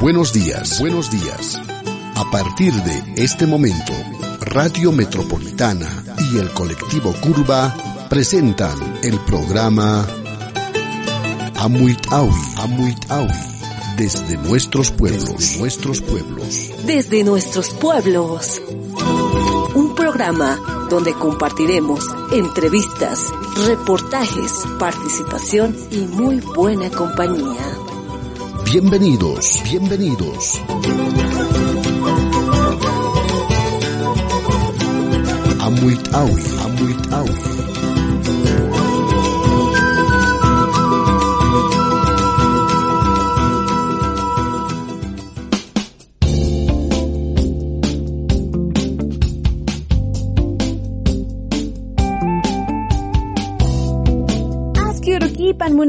Buenos días, buenos días. A partir de este momento, Radio Metropolitana y el colectivo Curva presentan el programa Amuitawi, Amuitawi, desde nuestros pueblos, nuestros pueblos. Desde nuestros pueblos. Un programa donde compartiremos entrevistas, reportajes, participación y muy buena compañía. Bienvenidos, bienvenidos. Amuitawi, Amuitawi.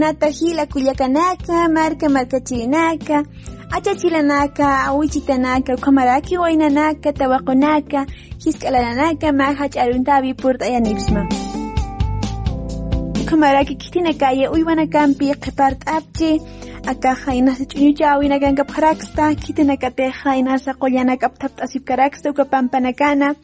runata hila kullakanaka marca markachirinaka achachilanaka wichitanaka qhamaraki waynanaka tawakunaka hisk'alananaka maja ch'aruntapi purt'ayanipsman qhamaraki kitinakaya uywanakanpi qhipart'apchi akaja inasa chuñuchawi naganka pharaksta, kitinakateja inasa qoyanaka aptapt asipkaraksta, ukapampanakana,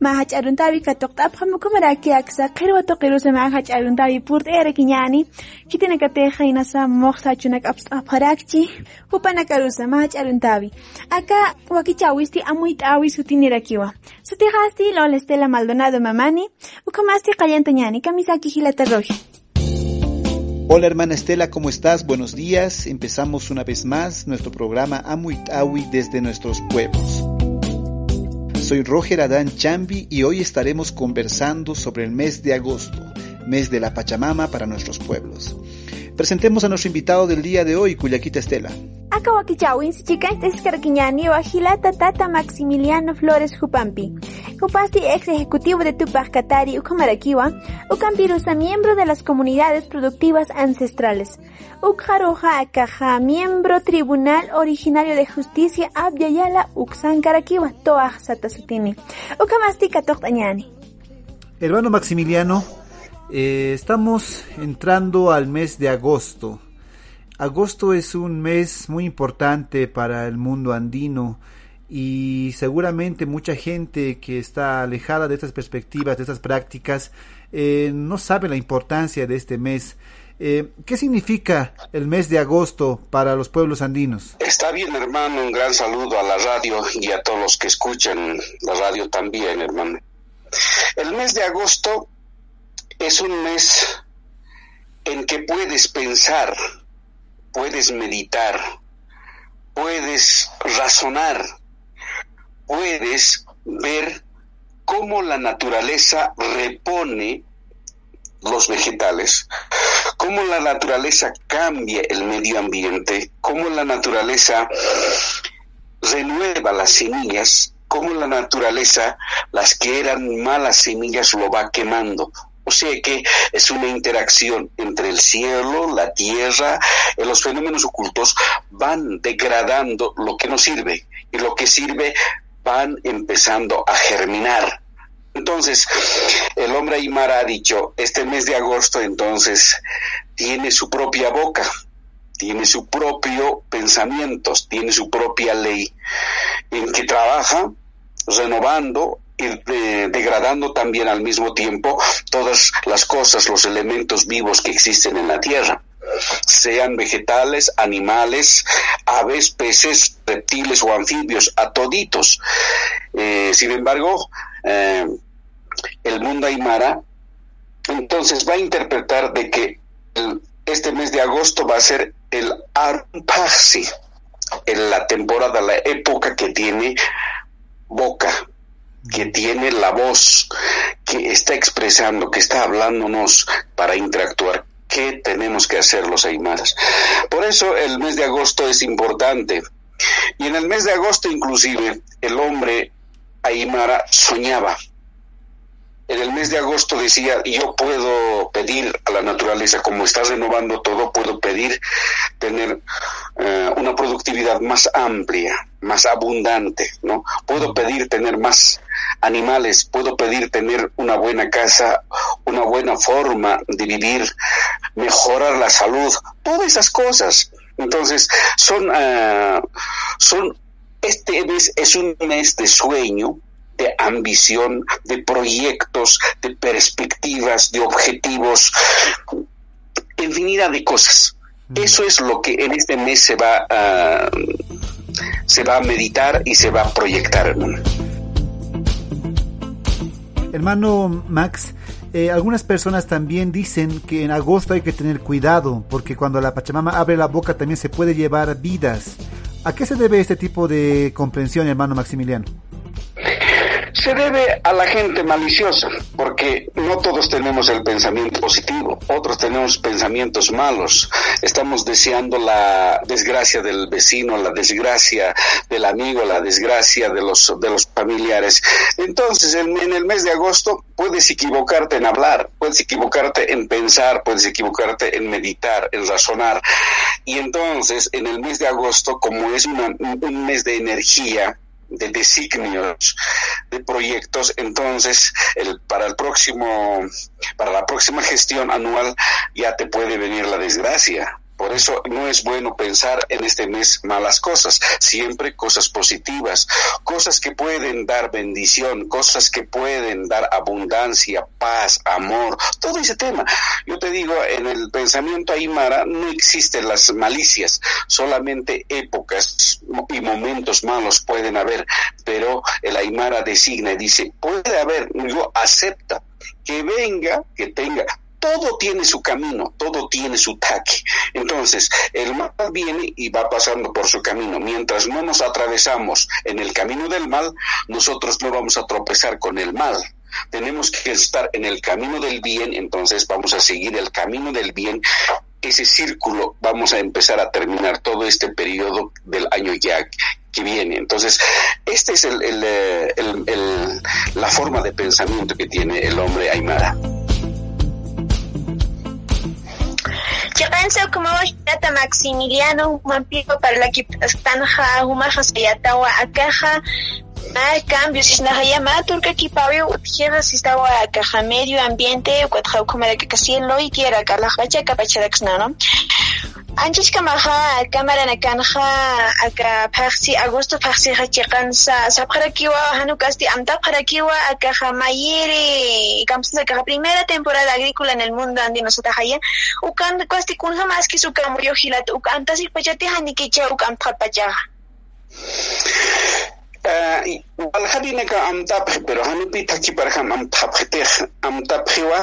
mahach aruntawi katokta phamukumaraki aksa qirwa toqirusa mahach aruntawi purt era kiñani kitinakateja inasa moqsa chunak apharakchi hupanakarusa mahach aruntawi aka wakichawisti amuitawi sutinirakiwa sutijasti lola Estela Maldonado mamani. Ukamasti qallantañani kamisaki hilata roji Hola hermana Estela, ¿cómo estás? Buenos días. Empezamos una vez más nuestro programa Amuitawi desde nuestros pueblos. Soy Roger Adán Chambi y hoy estaremos conversando sobre el mes de agosto, mes de la Pachamama para nuestros pueblos. Presentemos a nuestro invitado del día de hoy, Cuyaquita Estela. Aka wakichawin sichika escarquiñani wajilata tata Maximiliano Flores Jupampi. Jupasti ex ejecutivo de Tupac Katari Ukamarakiwa, Ukampirusa miembro de las comunidades productivas ancestrales. Ukharoja Akaja, miembro tribunal originario de justicia Abyayala Uksankarakiwa, Toaj Satasutini. Ukamasti Katoktañani. Hermano Maximiliano, eh, estamos entrando al mes de agosto. Agosto es un mes muy importante para el mundo andino y seguramente mucha gente que está alejada de estas perspectivas, de estas prácticas, eh, no sabe la importancia de este mes. Eh, ¿Qué significa el mes de agosto para los pueblos andinos? Está bien, hermano. Un gran saludo a la radio y a todos los que escuchan la radio también, hermano. El mes de agosto es un mes en que puedes pensar, puedes meditar, puedes razonar, puedes ver cómo la naturaleza repone los vegetales, cómo la naturaleza cambia el medio ambiente, cómo la naturaleza renueva las semillas, cómo la naturaleza, las que eran malas semillas, lo va quemando. O sea que es una interacción entre el cielo, la tierra, y los fenómenos ocultos van degradando lo que no sirve y lo que sirve van empezando a germinar. Entonces, el hombre Aymara ha dicho, este mes de agosto entonces tiene su propia boca, tiene su propio pensamientos, tiene su propia ley, en que trabaja renovando eh, degradando también al mismo tiempo todas las cosas, los elementos vivos que existen en la tierra sean vegetales, animales, aves, peces, reptiles o anfibios, a toditos. Eh, sin embargo, eh, el mundo aymara entonces va a interpretar de que el, este mes de agosto va a ser el Arpasi, en la temporada, la época que tiene boca, que tiene la voz, que está expresando, que está hablándonos para interactuar. ¿Qué tenemos que hacer los aymaras? Por eso el mes de agosto es importante. Y en el mes de agosto inclusive el hombre aymara soñaba. En el mes de agosto decía, yo puedo pedir a la naturaleza, como está renovando todo, puedo pedir tener eh, una productividad más amplia, más abundante, ¿no? Puedo pedir tener más animales, puedo pedir tener una buena casa, una buena forma de vivir, mejorar la salud, todas esas cosas. Entonces, son, ah, son, este mes es un mes de sueño, de ambición, de proyectos, de perspectivas, de objetivos, infinidad de cosas. Mm. Eso es lo que en este mes se va a, se va a meditar y se va a proyectar, hermano. Hermano Max, eh, algunas personas también dicen que en agosto hay que tener cuidado porque cuando la Pachamama abre la boca también se puede llevar vidas. ¿A qué se debe este tipo de comprensión, hermano Maximiliano? Se debe a la gente maliciosa, porque no todos tenemos el pensamiento positivo, otros tenemos pensamientos malos. Estamos deseando la desgracia del vecino, la desgracia del amigo, la desgracia de los, de los familiares. Entonces, en, el mes de agosto puedes equivocarte en hablar, puedes equivocarte en pensar, puedes equivocarte en meditar, en razonar. Y entonces, en el mes de agosto, como es un mes de energía, de designios de proyectos. Entonces el para el próximo para la próxima gestión anual ya te puede venir la desgracia por eso no es bueno pensar en este mes malas cosas, siempre cosas positivas, cosas que pueden dar bendición, cosas que pueden dar abundancia, paz, amor, todo ese tema. Yo te digo, en el pensamiento aymara no existen las malicias, solamente épocas y momentos malos pueden haber, pero el aymara designa y dice, puede haber, yo acepta que venga, que tenga, todo tiene su camino, todo tiene su taque. Entonces, el mal viene y va pasando por su camino. Mientras no nos atravesamos en el camino del mal, nosotros no vamos a tropezar con el mal. Tenemos que estar en el camino del bien, entonces vamos a seguir el camino del bien. Ese círculo vamos a empezar a terminar todo este periodo del año ya que viene. Entonces, esta es eh, la forma de pensamiento que tiene el hombre Aymara. Chiqansa como hata Maximiliano Mampico para la que tanja humaja sayatawa akaja hay cambios si nahaya maturka kipawi utjera si estaba akaja medio ambiente cuatro como de que casi lo y quiera que la hacha capacharaxna no antes kamaha cámara na kanja aka paxi agosto paxi hachiqansa sapqarakiwa hanukasti amta qarakiwa aka jamayiri kamsa aka primera temporada agrícola en el mundo andino satahaya ukan kasti kunha más que su camuyo gilat ukan tasik pachati hanikicha ukam pachaja balhadinaka amtapiq pero hanupi takiparqan amtapqitiq amtapqiwa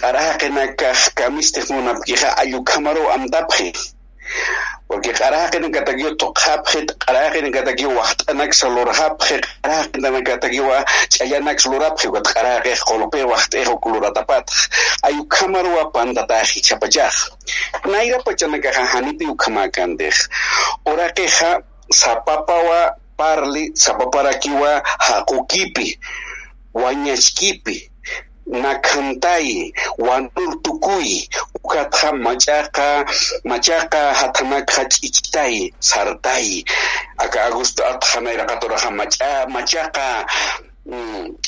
qarahaqinakaq kamistiq munapiqa ayu kamaru amtapqi porque qarahaqinaka takiwa tuqhapqi qarahaqinaka takiwa waqt'anaksa lurhapqi qarahaqinaka takiwa ch'ayanaksa lurapqi wat qarahaqi qolpi waqt'ihuq luratapataq ayu kamaruwa pantataqi chapachaq nayrapachanakaqa hanipi ukhamakantiq uraqiqa sapapawa parli sapaparakiwa hakukipi wañashkipi nakhantayi wanur tukuy ukhatha machaqa machaqa hathanakha ch'ichtayi sartai. Aka agusto atqhanayra qaturaqha macha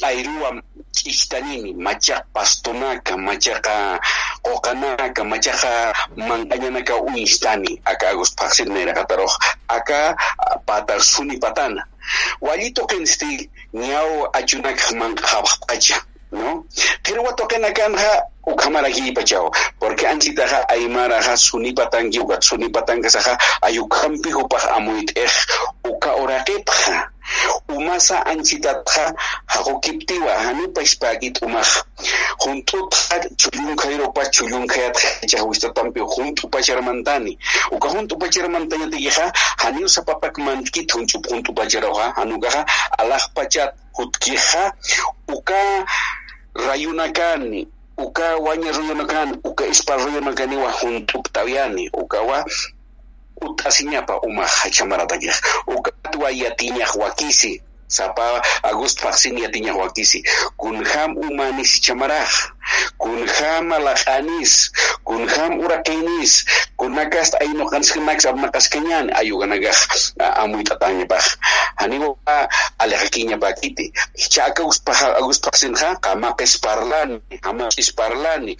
ayruwa ch'ishtanini machaq pastunaka machaqa qoqanaka machaqa mankañanaka unishtani aka agosto paqsinnayraqataruq aka patar suni patana wallito qinsti ñaw achunakaq manqaqapaq pacha ¿no? Toquen kanja ukamaragi pachao, porque anchitaja aymaraja sunipatangi uka sunipatanga saja ayukampi upaj amuit ej uka oraqipja umasa anchitatqa hakukiptiwa hanupash chulung umaq ya hunt'utqa chullunkhayrupa chullunkhayatqa yachahuistatampi hunt'u pacharmantani uka hunt'u pacharmantañatikiqa haniusa papakmantikit hunch'up hunt'u pacharauqa hanukaqa alaq pachat hutkiqa uka rayunakani uka waña rayunakani uka ispa rayunakaniwa hunt'up Uka ukawa utasinya uma hachamaratakiq ukatua yatinya huakisi sapa agosto vaksin yatinya huakisi kunham umani cemarah kunjama las anis. Kunjam urakinis kunakasta aino kanskenax abmakaskeñan ayuganagaj ah, amuitatangipaj aniwa alejakiñapakiti chaka aguspasinja kamaqis parlani. Hamachis parlani.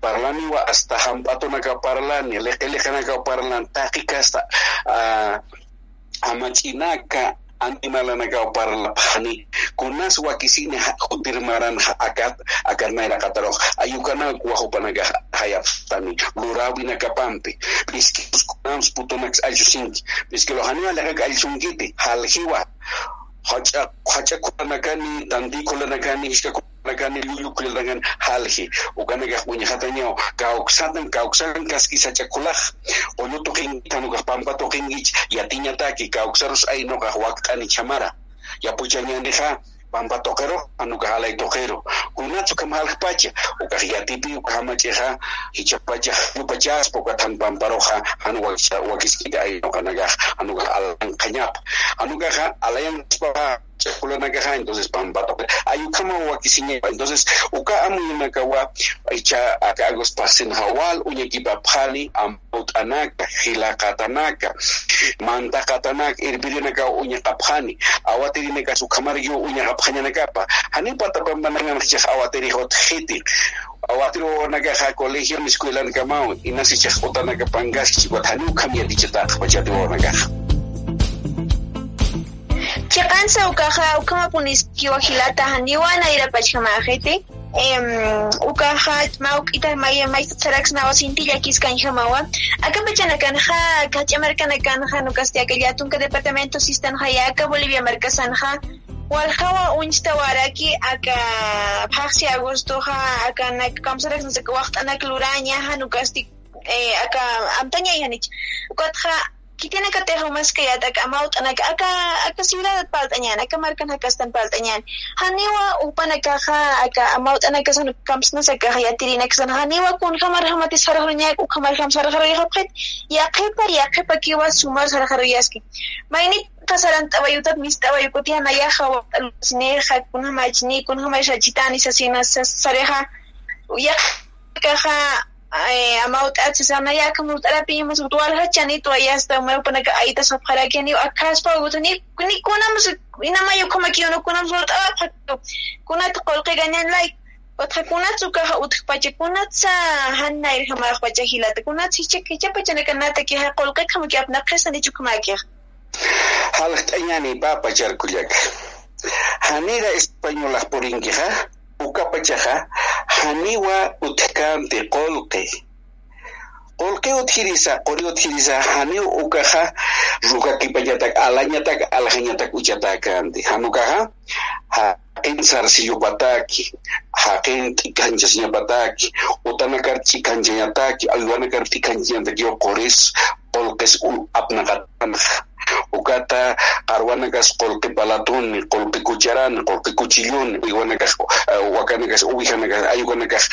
Parlaniwa hasta hampatunaka parlani. Leqelejanaka parlan. Taki kasta ah, amachinaka antimalanakaw para lapani kunas wakisini hutirmaran akat akat naira katarok ayukana waho panaga hayaptani lurawi nakapampi piski kunams putonax alchusinki piski lohani alaka alchunkiti halhiwa Haja hacha kulanakani tandi kulanakani ishka kulanakani lulu kulanakan halhi. Ukanaka kaski saja kawksaran kaskisacha kulaj tanu nuqaj pampa tuqinguich yatiñataki kawksarus ay waktu ani chamara. Yapuchañaniqa pampa anu anuka tokero. Una cukup mahal halqpacha uka yatipi uka hamachiha hichapacha yupa jas, uka tan pamparoja anu wakiskita ay noqanagaj kanyap, anu anukaja alayanqaspaqa chakula na kaja entonces pampata ayukama wa kisiñepa entonces uka amuyunakawa icha akagospacen hawal uñakipa phali ampautanaka qilaqatanaka mantaqatanaka irpirinaka uñaqaphani awatirinaka sukhamariyuq uñaqaphañanakapa hanipatapampananganchaq awatiriq utqhiti awatiruwanakaqa colegio escuelankamau inasichaq utanaka pankasqi chiwatanukham yatichataqa pachatiwawanakaqa Chiqansa ukaja ukama puniskiwa hilata haniwana ira pachkamajete. Em, ukaja mauk ita maya mais tsarax na wasintilla kiskan hamawa. Aka pachanakan ha kachamarkanakan ha nukastia tunka departamento sistan hayaka Bolivia markasanja. Walhawa unchta waraki aka paxi agosto ha aka nak kamsarax nasa waqt anak luraña ha nukasti eh, aka amtaña yanich. Ukatja kitana ka teho mas kaya tak amaut anak aka aka ciudad paltañan aka markan hakastan paltañan. Haniwa upa nakaja aka amaut anak kasan kamsna sa kaya tiri naksan haniwa kun kamar hamati sarahrunya u kamar kam sarahru yapet ya kepa ya kepa kiwa sumar sarahru yaski maini kasaran tawayutat mis tawayukutia na ya hawa sineja kun hamachni kun hamasha chitani sasina sareja. Ya kaja amaut atsisana ya kamut arapi mas utual hachani to ayasta umay panaka aita sa paraki ni akas pa uto ni ni kuna mas ina mayo kama kiyo kuna mas utot ah kuna to kolke ganyan like Otra kuna tsuka ha utik pache kuna tsa hanna ir hama pache hilata kuna tsiche kiche pache na kanata ki ha kolke kama ki apna kesa ni chukuma ki Halak tanyani pa pachar kuliak. Hanira española poringi uka pukapachaqa haniwa utkanpi qullqi alanya tak, alanya tak haniw ukaqa ruqa ha alañatak alhañatak uchatakanti hanukaqa haqin sarsillupataki haqin pataki utana karchi kanchañataki aywana karti kolkes quris qullqis apnaqatanqa ukata qarwanakas qolqi palatuni qolqi kucharani qolqi kuchilluni uywanakas wakanakas uwijanakas ayukanakas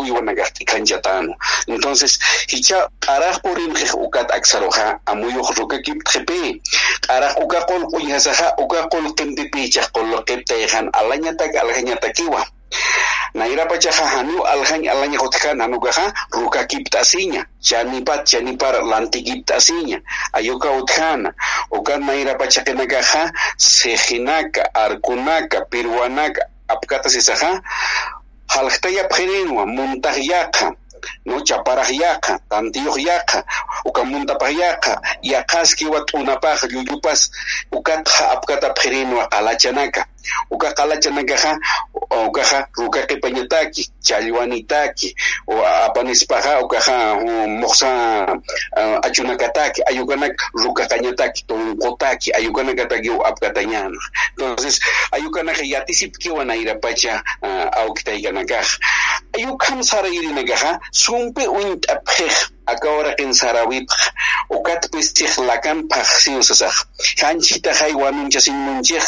uywanakas t'ikanchatano entonces hicha q'araj purinqij ukata aksaroja amuyuq rukakiptqipi q'araj uka qolq'uñasaja uka qolqinpipichaj qolqiptayjan alañatak alhañatakiwa nairapa chaqa hanu alhan alaña hutkan hanukaqa rukakipta asiña chanipat chanipar lantikipta sinya ayuka uthana ukan nairapa chaqinakaqa sehinaka arkunaka piruanaka apkata sisaqa hallqtayapqininwan muntaqllaqa no chaparaj yaqa tantiyuq yaqa uka muntapaj yaqa yaqasqi una t'unapaj llullupas ukatqa apkata pherinwa alachanaka ukaqalachanakaqa ukaqa rukaqa pañataki challwanitaki apanispaqa ukaqa moqsa achunakataki ayukanak rukaqañataki tunqutaki ayukanakataki apkatañana entonces ayukanaqa yatisipkiwan ayrapacha awqitaykanakaq ayukam sarayirinakaqa sumpi uñt'apiq lakan sarawipaq ukatpis tiqlakanpaq siusasaq wanun hay munjih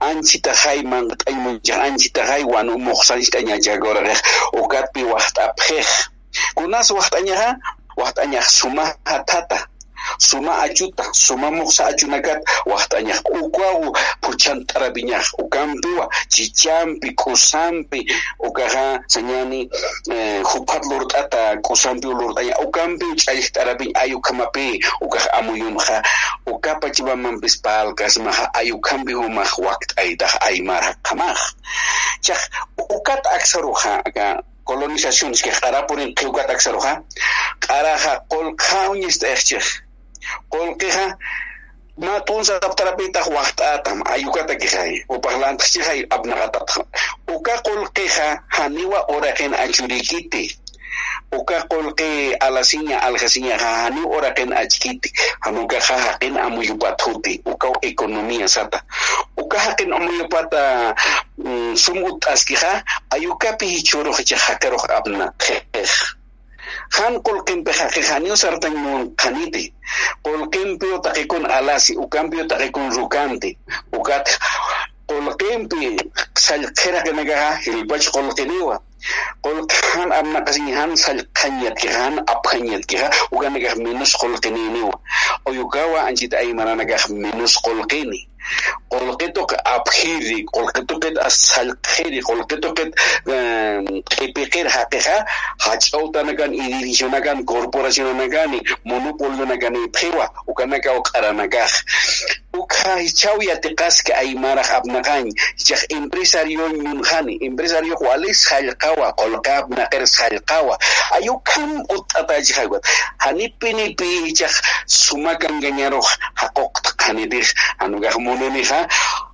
anchita hay mankat'aymunchaq anchita hay wanu muqsanchta ñachakuraq ukapi waqt'apjej kunas waqt'añaqa waqt'añaq sumah hatata. Suma ayuta somamuqsa ayunakat waqtañaq pucan tarabinya ukampiwa chichampi kusampi ukaha senyani eh, hupat lurt'ata kusampi lurt'aña ukampi ayu tarapiñ ayukamapi amuyum ha ukapa chipamanpis palqasmaqa ayukampi humaq waqt'aytaq cah ukat chaq ukata aksaruqa colonizaciones harapunin qarapurin qhiwkata aksaruqa kol qolqawñista ejchiq Kung keha, matunsa taptarapita waqt'atam ayukata kihay eh. upaqlantas chihay eh, abnaqataq uka qulqiqa haniwa ora uraqin achurikiti uka kon ke alasinya aljasiña hani uraqin achkiti hamuka hakin amuyupat huti uka ekonomia sata. Uka hakin amuyupata mm, sumut askiha ayukapi hichuruj chaqakaroj abnaqej han qulqinpi haqihaniyusartan munqaniti qulqinpi utaqikuna alasi ukanpi utaqikun rukanti. Ukat qulqinpi sallqhiraqinaqaqa sal qulqiniwa qulqhan apkanyat sallqañatkiqhan apqañatkiqa ukanaqaq minus qulqininiwa uyukawa anchita aymananaqaq minus ni qullqituqa aphiri qullqituqit sallqhiri qullqituqit q'ipiqir haqiqa hach'awtana kan y dirisiona kan corporacionana kani monopoliona kani phiwa ukanaka uq'arana kaq Ukhaq chawiyati kasqa habna apnaqaña chak empresario munjani empresario walis hallqawa qolqapna qirs hallqawa ayukam ut'ataji hani pini pi chak sumakan gañaruq haquqta qanidij mononi ha?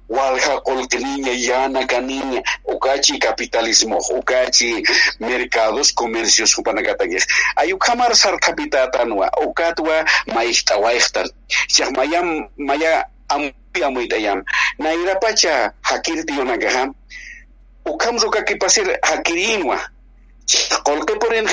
Walha colquiniña yana caniña. Ukachi capitalismo ucachi mercados comercios hupanacataguej ayukamar sarkapitatánwa ucatwa maijtawaiqtan chaqmayam maya amui amui dayam. Na irapacha hakir tiyo nagaham ukam zoka kipasir hakirinwa kolke poren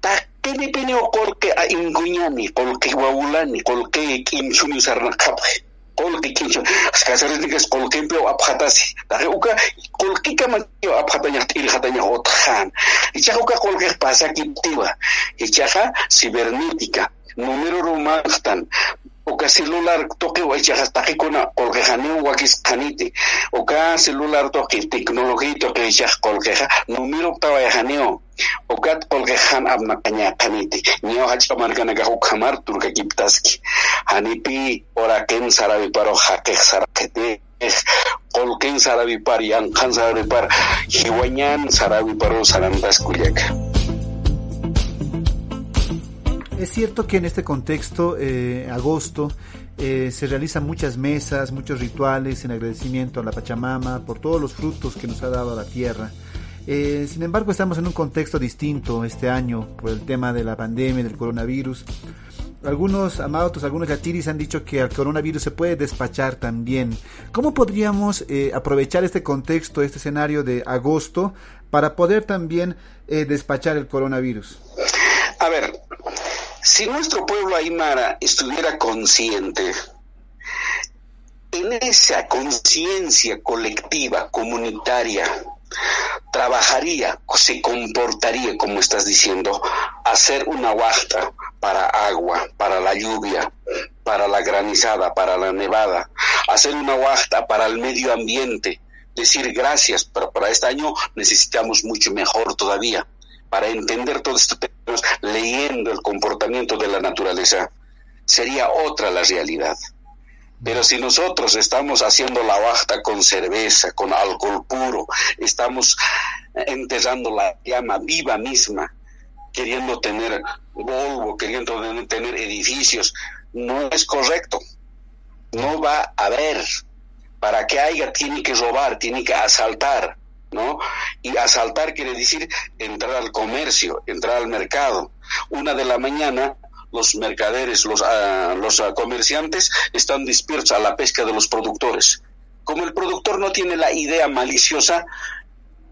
Tak kini pini o kolke a ingunyani kolke waulani kolke kimchuni usarnakapje kolki kincho kolke kolkimpio apjatasi taje uka kolkika abhatanya apjatañaj tiljatañaj otahan. Icha uka kolke pasakip tiba. Icha ichaja cibernética número romantan. oka celular toki waichaqastaqi kuna qullqiqa niwakis qhaniti oka celular toki tecnologiy toki ichaq qullqiqa numero tawayajaniwan okat qolqejan abnaqaña qaniti ñeo hachqa markanaqa huk hamar turkakiptasqi hanipi oraqin saraviparo haqiq saraqitej qolqin saravipar yanqan saravipar hiwañan saraviparo sarantas kullaka Es cierto que en este contexto, eh, agosto, eh, se realizan muchas mesas, muchos rituales en agradecimiento a la Pachamama por todos los frutos que nos ha dado la tierra. Eh, sin embargo, estamos en un contexto distinto este año por el tema de la pandemia, del coronavirus. Algunos amados, algunos yatiris han dicho que al coronavirus se puede despachar también. ¿Cómo podríamos aprovechar este contexto, este escenario de agosto, para poder también despachar el coronavirus? A ver, si nuestro pueblo aymara estuviera consciente, en esa conciencia colectiva, comunitaria, trabajaría o se comportaría, como estás diciendo, hacer una huasta para agua, para la lluvia, para la granizada, para la nevada, hacer una huasta para el medio ambiente, decir gracias, pero para este año necesitamos mucho mejor todavía para entender todo esto tenemos leyendo el comportamiento de la naturaleza, sería otra la realidad. Pero si nosotros estamos haciendo la bajta con cerveza, con alcohol puro, estamos enterrando la llama viva misma, queriendo tener Volvo, queriendo tener edificios, no es correcto. No va a haber. Para que haya, tiene que robar, tiene que asaltar, ¿no? Y asaltar quiere decir entrar al comercio, entrar al mercado. Una de la mañana los mercaderes, los, uh, los uh, comerciantes están dispersos a la pesca de los productores. Como el productor no tiene la idea maliciosa,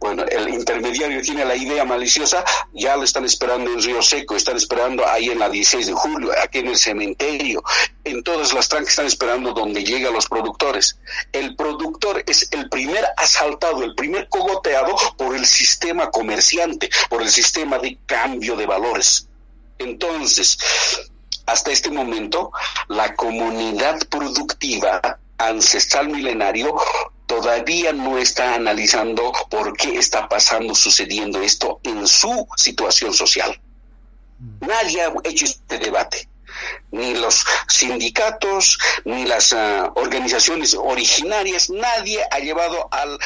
bueno, el intermediario tiene la idea maliciosa, ya lo están esperando en Río Seco, están esperando ahí en la 16 de julio, aquí en el cementerio, en todas las trancas están esperando donde llegan los productores. El productor es el primer asaltado, el primer cogoteado por el sistema comerciante, por el sistema de cambio de valores. Entonces, hasta este momento, la comunidad productiva ancestral milenario todavía no está analizando por qué está pasando, sucediendo esto en su situación social. Nadie ha hecho este debate, ni los sindicatos, ni las ah, organizaciones originarias, nadie ha llevado al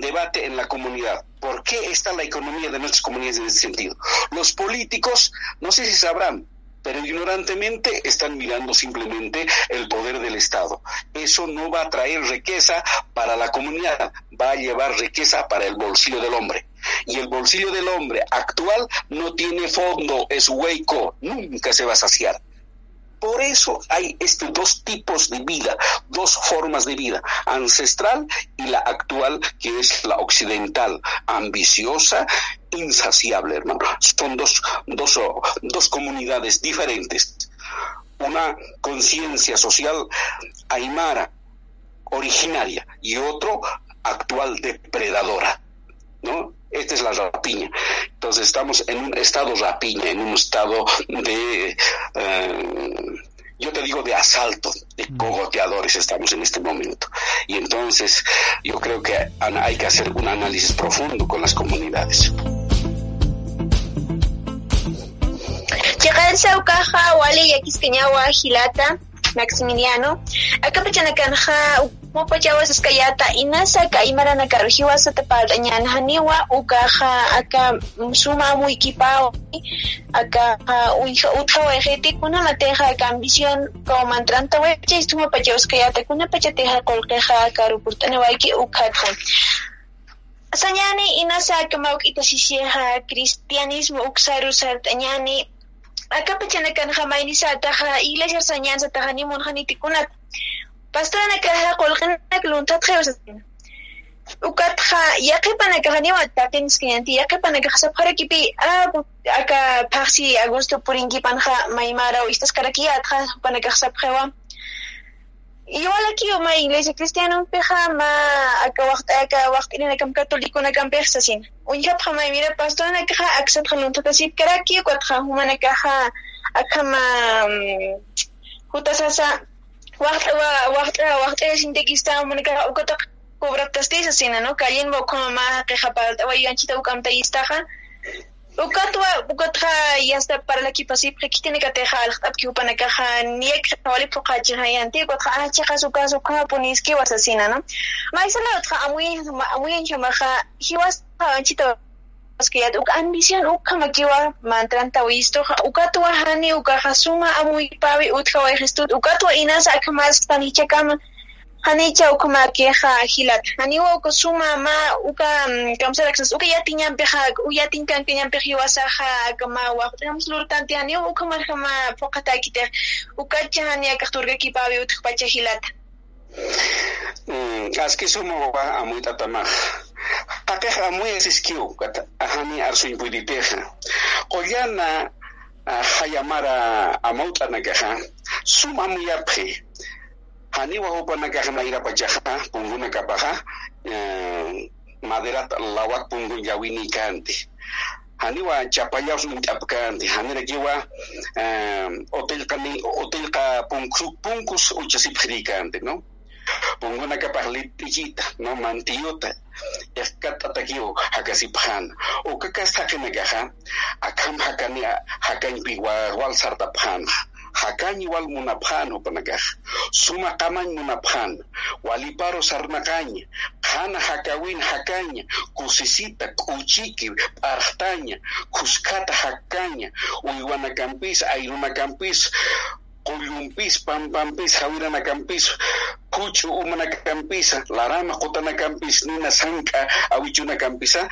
debate en la comunidad. ¿Por qué está la economía de nuestras comunidades en ese sentido? Los políticos, no sé si sabrán, pero ignorantemente están mirando simplemente el poder del Estado. Eso no va a traer riqueza para la comunidad, va a llevar riqueza para el bolsillo del hombre. Y el bolsillo del hombre actual no tiene fondo, es hueco, nunca se va a saciar. Por eso hay estos dos tipos de vida, dos formas de vida, ancestral y la actual, que es la occidental, ambiciosa, insaciable, hermano. Son dos, dos, dos comunidades diferentes. Una conciencia social aymara, originaria, y otro actual depredadora, ¿no? Esta es la rapiña. Entonces estamos en un estado rapiña, en un estado de, eh, yo te digo, de asalto, de cogoteadores estamos en este momento. Y entonces yo creo que hay que hacer un análisis profundo con las comunidades. Maximiliano. Acá pachanakanja mopachawas iskayata inasa ka imarana karujiwasa tapaldañan haniwa ukaja aka suma muy kipao aka uija utjawa ejeti kuna mateja aka ambición como mantranta weche istuma pachawas kayata kuna pachateja kolkeja karupurtane waiki ukhatun Sañani inasa kamauk itasisieja cristianismo uksaru sartañani acá pachanakan jamaini sataja iglesia sañan sataja ni monjani tikunat. Pastorana kaja kolqanak luntat khewsatin ukatja yaqipana kaja ni watakin skianti yaqipana kaja sapjara kipi a aka paxi agosto purinki panja maimara o istas kaja o ma iglesia cristiana un peja ma acá acá católico na kam peja sin un ya pa ma mira pastor na kaha aksat khalun ta si kara ki ko ta huma na kaha acá ma huta sasa waqt wa waqt waqt es inte ki sta mo na kaha ko ta cobra tastis sin no kayen bo como ma pa wa yanchita وكتوا وكتها يسد برلكي بسيب لكي تنك تخا الخطب كيو بنك خا نيك حوالي فوق جها ينتي قد خا تخا سوكا سوكا بونيسكي واساسينا ما يسلا تخا اموي اموي شما خا هي واس انشيتو skiyat uk ambición uka makiwa mantranta wisto ukatua hani uka hasuma amui pavi utha wajistut ukatua inasa akamas tanichakama Hanichawkumakiqa hillata aniwawqa suma ma uka mm, kamsaraksas ukallatiyñanpiqa uyatinkankiñanpiq hiwasaqha ma waqtachamus lurtanti aniwa ukamarqa ma puqa takitiq ukacha haniyakaq turgakipapi utaq pacha hillata mm, aski sumuqa amuyt'atamaj takiq amuy ya siskiu hani arsuympuytiteja koyana ah, hayamara amawt'anakaqa suma amuyaphi Hani wahupana kakna punguna punkuna kapaqa e, madera lawak punkun yawini kanti. Haniwa chapayawmi t'apkanti kani hotel e, ka hotelqa punkru punkus uchasipaq kante no? Punkunakapaq litichita no? Mantiyuta iqkata takiw hakasipaq hana ukakas haqina kaqa akam piwa wal sarta pan. Hakani wal munaphan panagah suma kaman munaphan waliparo sarnakaña hana hakawin hakaña kusisita kuchiki partaña kuskata hakaña uywanacampis ayrunakampis Cuyumpis, pampampis, jawiranacampis, kuchu umanacampisa, larama qutanacampis, nina sanka, awichunacampisa,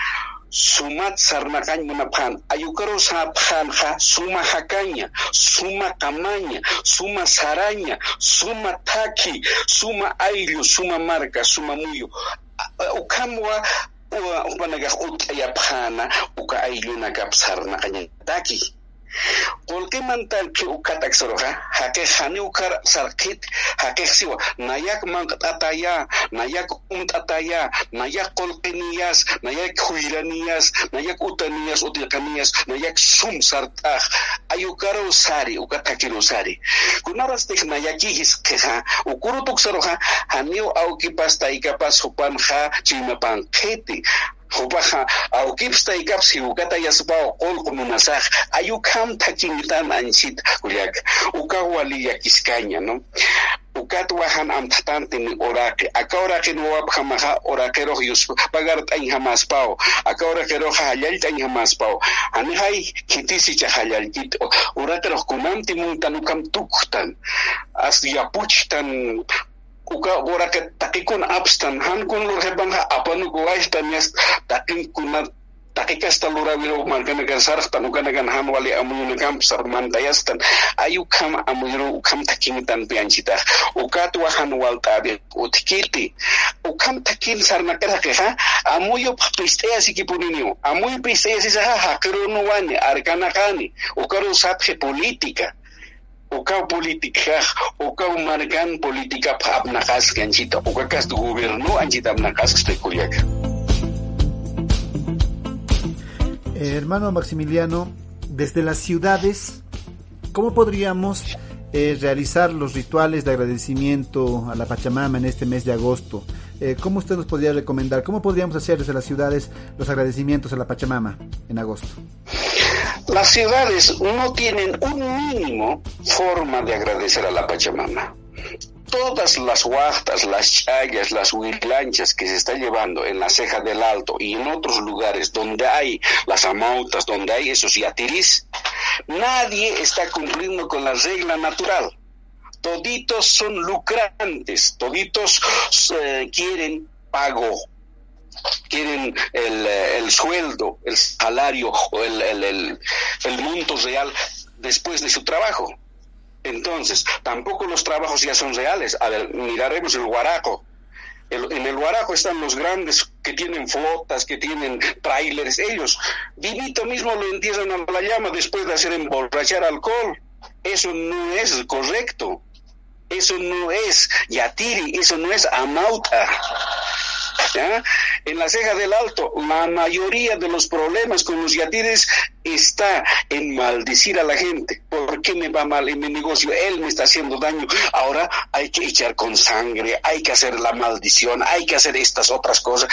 sumat sarnakañ munaphan ayukaro saphanqa suma hakaña suma kamaña suma saraña suma taki suma ayllu suma marca suma muyu. Ukamwa upanagaq ut'ayaphana uka ayllunakap sarnaqaña taki Qullqimantan ukat aksuruqa haqiq haniukar sarkit, haqiq siwa. Nayak manqataya nayak umtataya nayak qulqiniyas nayak huiraniyas nayak utanias, utiqaniyas nayak sum sartaq, ayukara usari, ukat ukatakiru sari. Kunaras tih nayakihis qeja ukuru tuksaruqa haniu awkipas taikapas hupanqa chimapanqiti Hupaha awkipsta ikapsi hukata yaspaw qulqu munasaq ayukam takintan anchita kuliak uka wali yakiscaña no? Ukat wahan amtatante ni orake aka hamaha nuwap jamaja oraqero yuspa pagart ain jamaspao aka oraqero jallalta ain jamaspao ani hay kitisi cha jallalkit oraqero kunanti muntanukam tuktan. As yapuchtan kuka gorake takikun abstan hankun lur hebanga apanu gowaistan yas takin kunat takikastan lura wiro tan kan sarftan uganagan han wali amuyunagam ayukam amuyro ukam takingitan pianchita ukatwa han waltabi utkiti ukam takin sarnakerakeha amuyo pisteya sikipuniniu amuyo pisteya sisaha hakerunu wani arkanakani ukaru satje politika. Gobierno eh, hermano Maximiliano desde las ciudades cómo podríamos eh, realizar los rituales de agradecimiento a la Pachamama en este mes de agosto eh, ¿cómo usted nos podría recomendar? ¿Cómo podríamos hacer desde las ciudades los agradecimientos a la Pachamama en agosto? Las ciudades no tienen un mínimo forma de agradecer a la Pachamama. Todas las huastas, las chayas, las huirlanchas que se está llevando en la ceja del alto y en otros lugares donde hay las amautas, donde hay esos yatiris, nadie está cumpliendo con la regla natural. Toditos son lucrantes, toditos eh, quieren pago quieren el, el, sueldo, el salario el, el, el, el monto real después de su trabajo. Entonces, tampoco los trabajos ya son reales. A ver, miraremos el Guaraco. En el Guaraco están los grandes que tienen flotas, que tienen trailers. Ellos, vivito mismo lo entierran a la llama después de hacer emborrachar alcohol. Eso no es correcto. Eso no es yatiri, eso no es amauta. En la ceja del alto, la mayoría de los problemas con los yatires está en maldecir a la gente. ¿Por qué me va mal en mi negocio? Él me está haciendo daño. Ahora hay que echar con sangre, hay que hacer la maldición, hay que hacer estas otras cosas,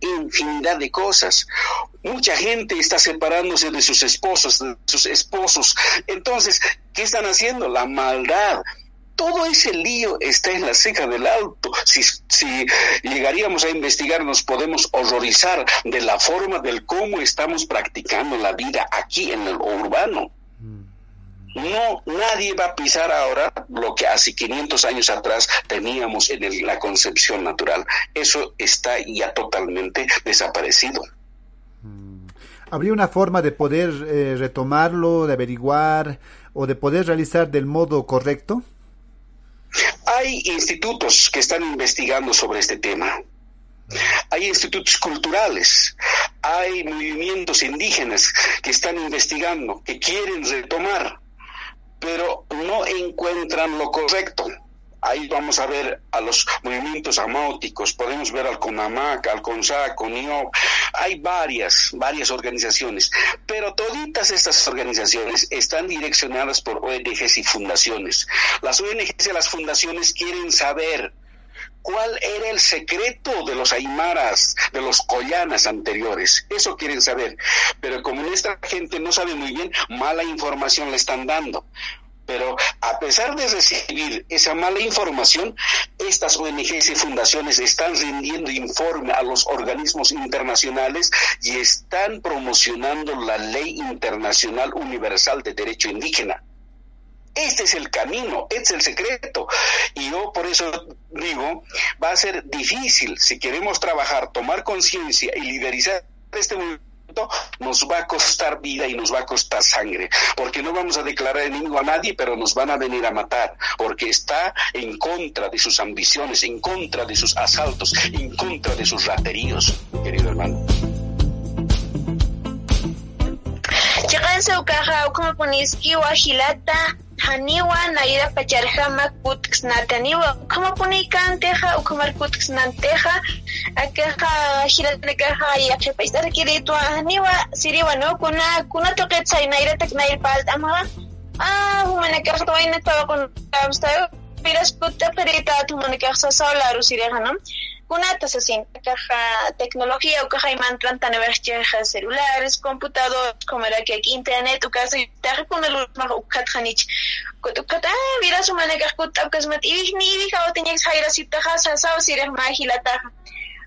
infinidad de cosas. Mucha gente está separándose de sus esposos, de sus esposos. Entonces, ¿qué están haciendo? La maldad todo ese lío está en la ceja del alto. Si, llegaríamos a investigar, nos podemos horrorizar de la forma del cómo estamos practicando la vida aquí en el urbano. No, nadie va a pisar ahora lo que hace 500 años atrás teníamos en el, la concepción natural. Eso está ya totalmente desaparecido. ¿Habría una forma de poder eh, retomarlo, de averiguar o de poder realizar del modo correcto? Hay institutos que están investigando sobre este tema. Hay institutos culturales, hay movimientos indígenas que están investigando, que quieren retomar, pero no encuentran lo correcto. Ahí vamos a ver a los movimientos amáuticos, podemos ver al CONAMAC, al CONSAC, CONIO, hay varias, varias organizaciones, pero toditas estas organizaciones están direccionadas por ONGs y fundaciones. Las ONGs y las fundaciones quieren saber cuál era el secreto de los aymaras, de los collanas anteriores. Eso quieren saber. Pero como esta gente no sabe muy bien, mala información le están dando. Pero a pesar de recibir esa mala información, estas ONGs y fundaciones están rindiendo informe a los organismos internacionales y están promocionando la ley internacional universal de derecho indígena. Este es el camino, este es el secreto. Y yo por eso digo, va a ser difícil si queremos trabajar, tomar conciencia y liderizar este movimiento nos va a costar vida y nos va a costar sangre, porque no vamos a declarar enemigo a nadie, pero nos van a venir a matar, porque está en contra de sus ambiciones, en contra de sus asaltos, en contra de sus rateríos, querido hermano. Chiqansa ukaja ukama puniskiwa hilata haniwa naira pacharjama kutks nataniwa ukama punikanteja ukamar kutks nanteja akaja hilatnekaja yachepaisar kiritwa haniwa siriwa no kuna kuna toqetsay naira tak nair paltamaga ah humanakaj toina tawa kun kamstayo piras kutta perita humanakaj sasawla rusirega no kunata sasin caja tecnología o caja imantran tan vercheja celulares computadores como era que internet o caso taja con el más ukat khanich kutukat ah mira su manera kutab kasmat ibig ni ibig ako tinyag sayra si taja sa sa sireh mahilata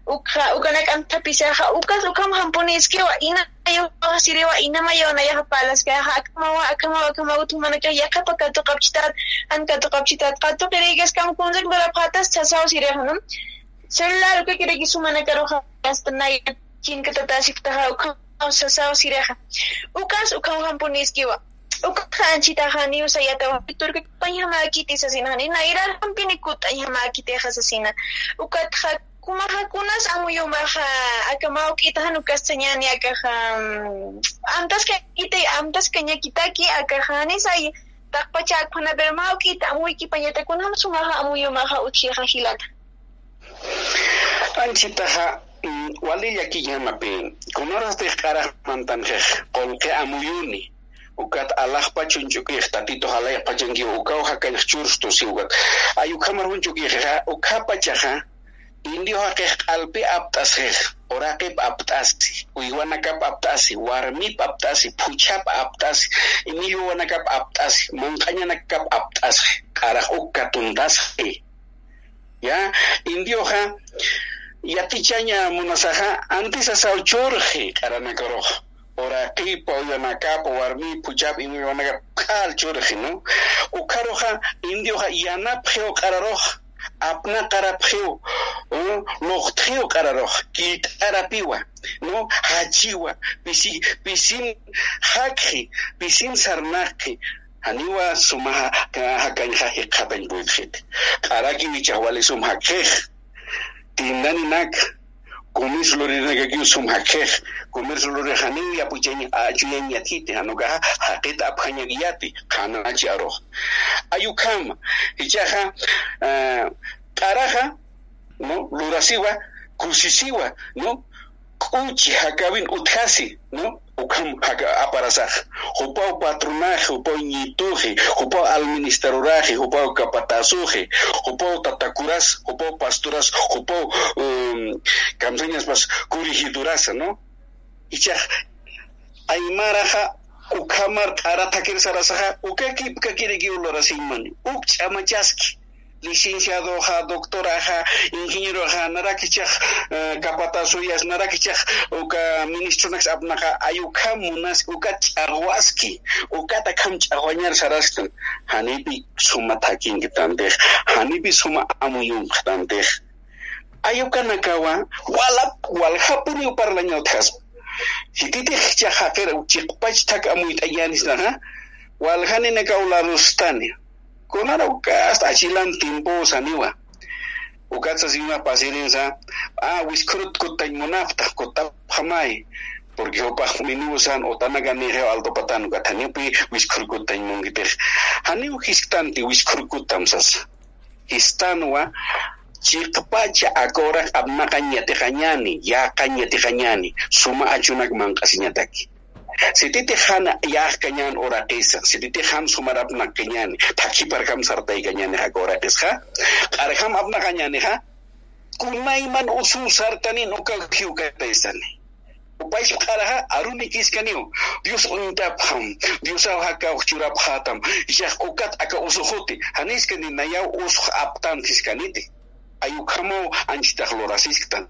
ukha ukana kan tapisaha ukas ukam hampunis ke wa ina ayo sire wa ina mayo na ya palas ka ha akama wa akama wa akama utu mana ka ya kapa ka to kapchitat an ka to kapchitat ka to kirigas kam kunzak dora patas sire hanam celular Cellar ka kira kisumana karoha astanayat chinkata tashiktaha ukhausasao siraha. Ukas ukhauhampuniskiwa. Ukhanchitaha niusayatawa piturka pañhamakiti sasinani. Nairarhampini kutañhamakiteja sasina. Ukatja kumahakunas amuyumaha akamawk'itaha nukastañani akaja mm, amtas kañakitay amtas kañakitaki akajanis ay ya. taqpacha kunapir mawk'ita amuyki pañatakunam sumaha amuyumaha uchiyaja hilata anchitaja mm, waliya mantan kunarastih qaraqmantanjej ke amuyuni. Ukat alajpa chunchukij tatito jalayajpa llankiw ukawja kanaj churus tusiwak ayukamar hunchukijqa ukapachaqa indiohaqej qalpi aptasjej oraqip apt'asi uywanakap apt'asi warmip apt'asi phuchap apt'asi imilluwanakap apt'asi nakap apt'asjej karah uka tuntasjej ya indio ha yatichaña munasaja antes asao churje karanakoroh oraqipa uyanakapa warmi puchap imilyo wanakap kal churje no ukaroja indio ha yanapjeo kararoja apna karapjeo noqtjeo kararoj kilt'arapiwa no hachiwa pisi pisin hakji pisin sarnaqji haniwa sumaha hakanja hiqapan buikshit qaraki wichawali sumhakej tindaninak kumis lorinakakiu sumhakej kumis lorejani apuchani achuyaniatiti hanukaja haqita apjanyakillapi qhanachi aroj ayukama ichaja qaraja eh, no lurasiwa kusisiwa no uchi hakawin utkasi, ¿no? Ukam aparazaj, jupau patronaje, jupau ñituje, jupau administradoraje, jupau capatazuje, jupau tatakuras, jupau pasturas, jupau um, camseñas más curijiduraza, ¿no? Icha, ya, aymaraja ukamar arataquer sarazaja, ukaki ukakiriki ukchamachaski licenciado ja doctora ja ingeniero ja narakichaj kapata suyas narakichaj uka ministro nax apnaja ayuka munas uka charwaski uka takam charwañar sarastan hanibi suma takin kitandej hanibi suma amuyun kitandej ayuka nakawa walap walhapuri hitite tjas hititej uchi uchikpach tak amuytayanis naja walhani nakawa larustania kunara ukasta achillan timpusaniwa ukasta sima pasirinsa ah wiskurut kutain munapta kutap hamai porque opa minusan otanaga nigeo alto patanu katanipi wiskurkutain mungiter haniu histanti wiskurkutamsas histanwa chirtapacha akora abmakañati kanyani ya kañati kanyani suma achunak manqasiñataki Setitti haan yaa kanyaan ora teessa. Setitti haan sumarab na kanyaan takki barkam sartai kanyaan haa gora teessa. Qarham abna kanyaan haa kunaiman usuu sartani nuka kiu kateessan. Upais qaraha aruni kiskaniu. Dios untapham. Dios haka uchuraphatam. Yaq ukat aka usuhuti. Haniskani nayau usuh aptan kiskaniti. ayukamuw anchitaq lurasishtan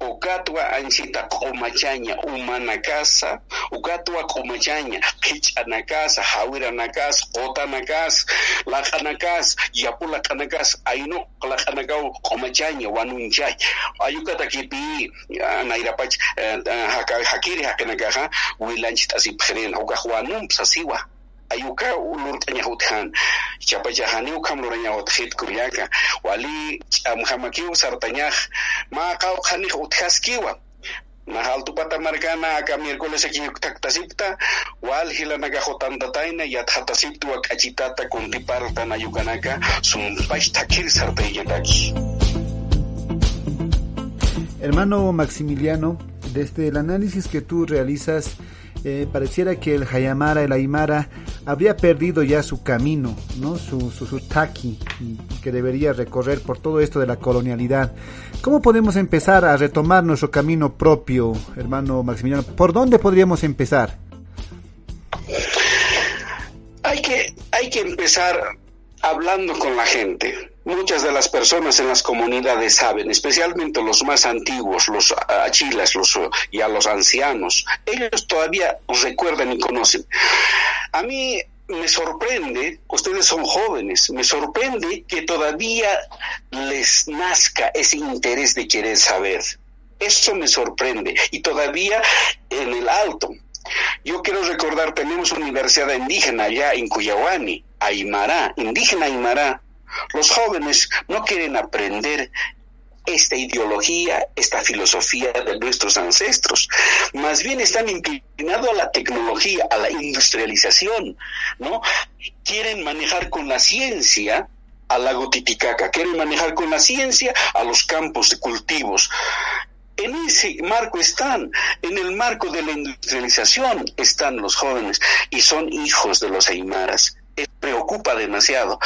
ukatwa anchita q'umachaña umana kasa ukatwa q'umachaña qhich'ana kasa hawirana kasa qutana kasa laq'ana kasa yapu laq'ana kasa aynuqa laq'anakaw q'umachaña wanunchay. Ayukata qipiy nayrapach eh, eh, hakiri haqinakaqa wilanchit asipiq rina hukaq asiwa ayuka ulurtaña utjan chapachajani ukam luraña uthit kuryaka wali chamjamakiw sartañaj maqaw qanik utjaskiwa Nahal tu pata marcana acá miércoles aquí taktasipta, wal hilanaga jotantataina y athatasiptu akachitata kuntiparta nayukanaka, sun paich takir sartayataki. Hermano Maximiliano, desde el análisis que tú realizas, eh, pareciera que el Hayamara, el Aymara, habría perdido ya su camino, ¿no? su, su, su taqui que debería recorrer por todo esto de la colonialidad. ¿Cómo podemos empezar a retomar nuestro camino propio, hermano Maximiliano? ¿Por dónde podríamos empezar? Hay que, hay que empezar hablando con la gente. Muchas de las personas en las comunidades saben, especialmente los más antiguos, los achilas los, y a los ancianos, ellos todavía recuerdan y conocen. A mí me sorprende, ustedes son jóvenes, me sorprende que todavía les nazca ese interés de querer saber. Eso me sorprende. Y todavía en el alto. Yo quiero recordar, tenemos universidad indígena allá en Cuyahuani, Aymara, indígena Aymara. Los jóvenes no quieren aprender esta ideología, esta filosofía de nuestros ancestros. Más bien están inclinados a la tecnología, a la industrialización, ¿no? Quieren manejar con la ciencia al lago Titicaca, quieren manejar con la ciencia a los campos de cultivos. En ese marco están, en el marco de la industrialización están los jóvenes y son hijos de los aymaras. preocupa demasiado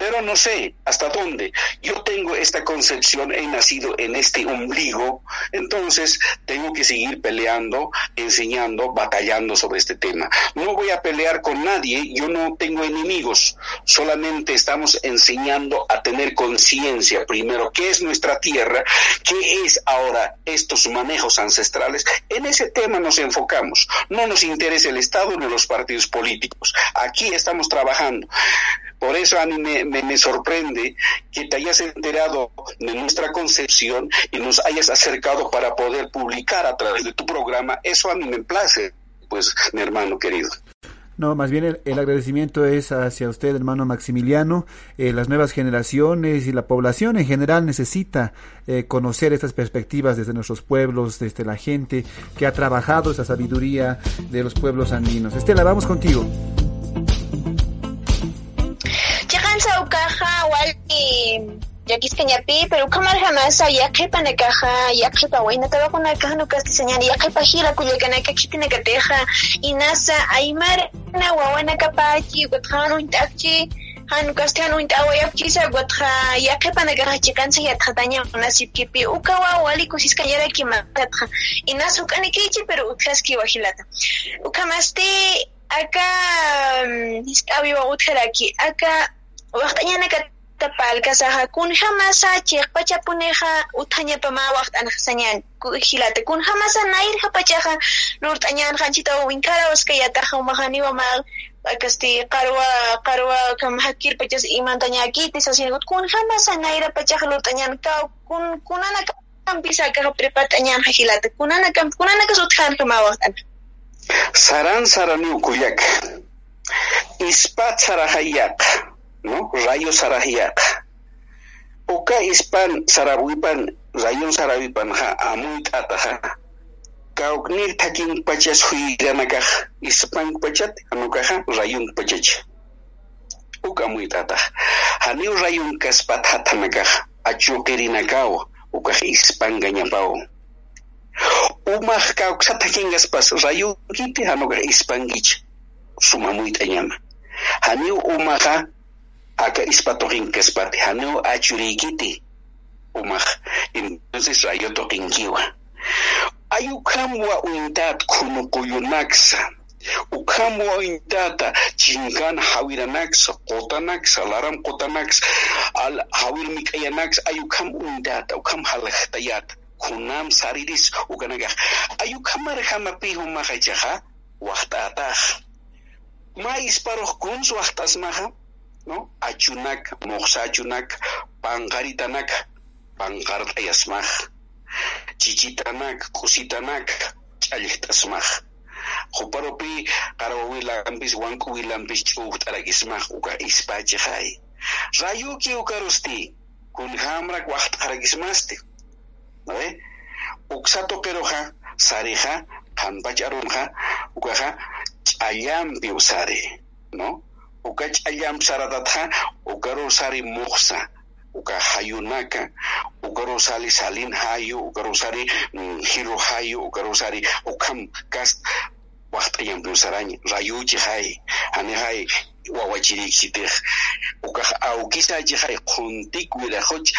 pero no sé hasta dónde. Yo tengo esta concepción, he nacido en este ombligo, entonces tengo que seguir peleando, enseñando, batallando sobre este tema. No voy a pelear con nadie, yo no tengo enemigos, solamente estamos enseñando a tener conciencia primero qué es nuestra tierra, qué es ahora estos manejos ancestrales. En ese tema nos enfocamos. No nos interesa el Estado ni los partidos políticos. Aquí estamos trabajando. Por eso a mí me, sorprende que te hayas enterado de nuestra concepción y nos hayas acercado para poder publicar a través de tu programa. Eso a mí me place, pues, mi hermano querido. No, más bien el, agradecimiento es hacia usted, hermano Maximiliano. Eh, las nuevas generaciones y la población en general necesita eh, conocer estas perspectivas desde nuestros pueblos, desde la gente que ha trabajado esa sabiduría de los pueblos andinos. Estela, vamos contigo. Kullakanaka kitinakateja inasa aymar na wawana kapachi gutjanu intaqchi hanu kasti hanu intawayapchisa gutja yaqipa nakaja chikansa yatjataña nasipkipi ukawa wali kusiskayaraki matatja inas uk'anikichi pero utlaski wajilata ukamasti aka hisk'awiwa utjaraki aka Llakta palkasaq kunhama sachiq utanya uthañapa ma waqt aniqsañan hilata kunhamasa nairqa pachaqa nurt'añanqanchita winkara waskayataqa umaqaniwa ma kasti karwa karwa kam hakir pachas hamasa nair sasinakut kunhamasa ha pachaqa tanyan kaw kun kunana kampisaqaqa prepat'añanqa hilata kunana kam kunanakas uthanqa ma waqtan saran saraniw kuyak ispa sarahayaqa ¿no? Rayo Sarajiaca. Oka ispan sarawipan, rayon sarawipan ha amuit ataha. Kauknir takin pachas huiranakaj, ispan pachat, anukaja rayon pachach. Uka amuit ataha. Haniu rayon kaspat hatanakaj, achokerinakaw, uka ispan gañapao. Umaj kauk satakin gaspas rayon kiti hanuka ispan gich. Sumamuit anyama. Haniu umaja acá ispatojinquespatejano achuriquiti umah entonces ayotojinquiwa ayukamwa uintat kunucuyunaxa ukamwa hawira chinkan hawiranaxa qotanaxa laram qotanaxa al hawirmiq'ayanaxa ayukam uintata ukam halajtayata kunam sariris ukanagaj ayukamarjamapi humaqaychaqa waqt'ataj ma isparoq kunsu waqtasmaqa ¿no? Achunak, moxachunak, pangaritanak, pangartayasmaj, chichitanak, kusitanak, challihtasmaj. Juparopi, karawawilampis, wankuwilampis, chuhtarakismaj, uka ispachijay. Rayuki ukarusti, kun hamrak wahtaragismaste. ¿no? uksato keroja sareja hanpacharunja ukaja ch'allampi usare no ukach'allampsaratatja uka Rosario muqsa uka hayunaka uka Rosario salin hayu uka Rosario jiru hayu uka Rosario ukam kas waqt'allampusaraña rayuchi hay ani hay wawachiriksitej ukaj awkisachihay quntik wirajuch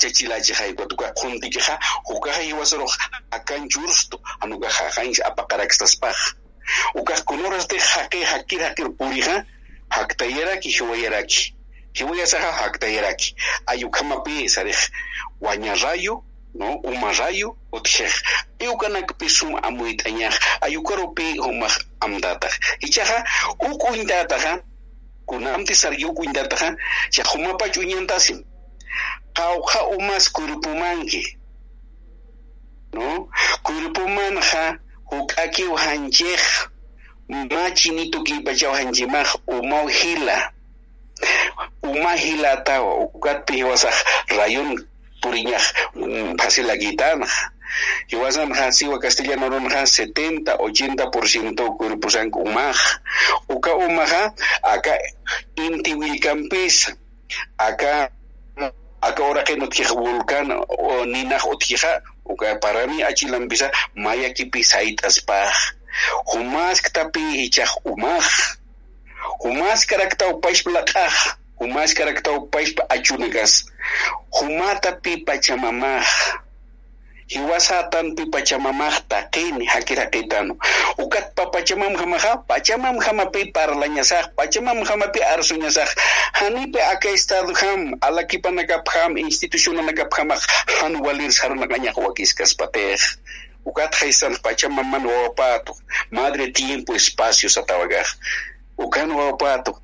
chachilachihay watuka quntikiqa hukaj iwasuroj akan chursto anukaj aqanch apaqaraksaspaj ukaj kunurastej haqi haqir haqir purija llaqtayaraki hiwayaraki hiwayasaqa llaqtayaraki ayukamapi sariq wañarrayu no umarrayu utijaq iwqanakpi sum amuytañaq ayukarupi umaq amtataq ichaqa uquyntataqa kunamti sarqi uquyntataqa chaqumapach uñantasim qawqa umas kuripumanki no kuripumanja huk'akiw akiw machinito kipachaw hanchimaj umaw hila. Uma hilatawa ukatpi hiwasaq rayon puriñaj fasilaguitana hiwasan ja siwa castellano ron ja 70 80% cuerposanku umaj uka umaja acá inti wilcampis acá akawraqi nutkiqa vulcano o ninaq utkiqa parami achilanpisa mayakipi saytaspaq humasktapi ichaq umaq humaskaraqta upashpa laq'aq humaskaraqta upashpa achunaqas humatapi pachamamaj iwasatan pi pachama mahta kini hakira kitano ukat pa pachamamjamaqa pachamamjamapi ala pachamamjamapi arsuñasaq hanipi institusyon na nagap institucionanakapjamaq han walirsarunaqa wakiskaspatej ukat haysan pachamaman wapato madre tiempo sa tawagah, ukan wapato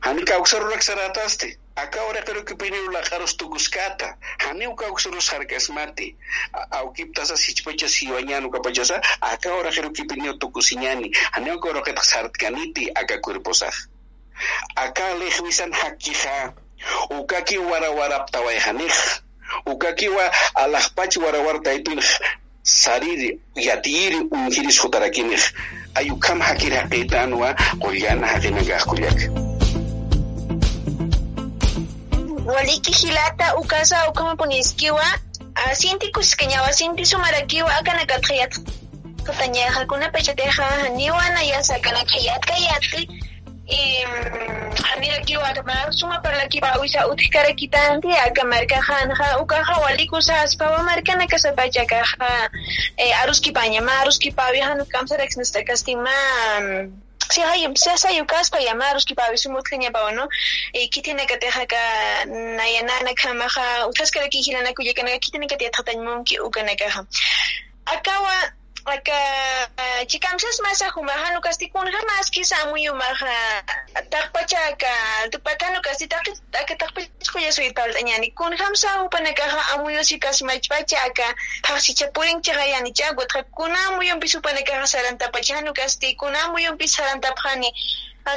hani kawsarurak sarataste Acá ahora creo que pini la jaros tuguskata. Haneu kauxurus harkasmati. Aukiptas asichpocha uka kapachasa. Acá ahora creo que aka tukusiñani. Haneu kauroketas hartkaniti acá cuerposaj. Acá lejmisan hakija. Ukaki uka Ukaki wa alajpachi warawartaipinj. sarir yatir ungiris hutarakinej ayukam hakira qetanwa qullana haqinagaq qullak waliki hilata ukasa ukama puniskiwa asinti kuskeñawa sinti sumarakiwa akana katkhayat kutañeja kuna pechateja niwana ya sakana khayat kayati hanira kiwa kamar suma parla kiwa uisa utkara kitanti akamar kahanja ukaja walikusa aspawa markana kasapacha kaja arus kipaña ma arus kipawi hanu kamsarex nesta kastima si hay sasa yukas pa llamaros que pa visu mutlinya pa no e kitine ka teja ka nayana na kama ha utas ka ki hilana ku yekana kitine ka teja tan mon ki ukana ka ha akawa chikamsasmasa uh, humajanu kastikunhamas kisa muyumaja tarpachaka tupatanu kastitaqi aka tarpachkulla suytaltañani kunhamsa upanakaja amuyusikas machpacha aka thaqsichapurinchaqayani chagua lukas tikuna sarantapachanu kasti kunamuyunpis sarantapajani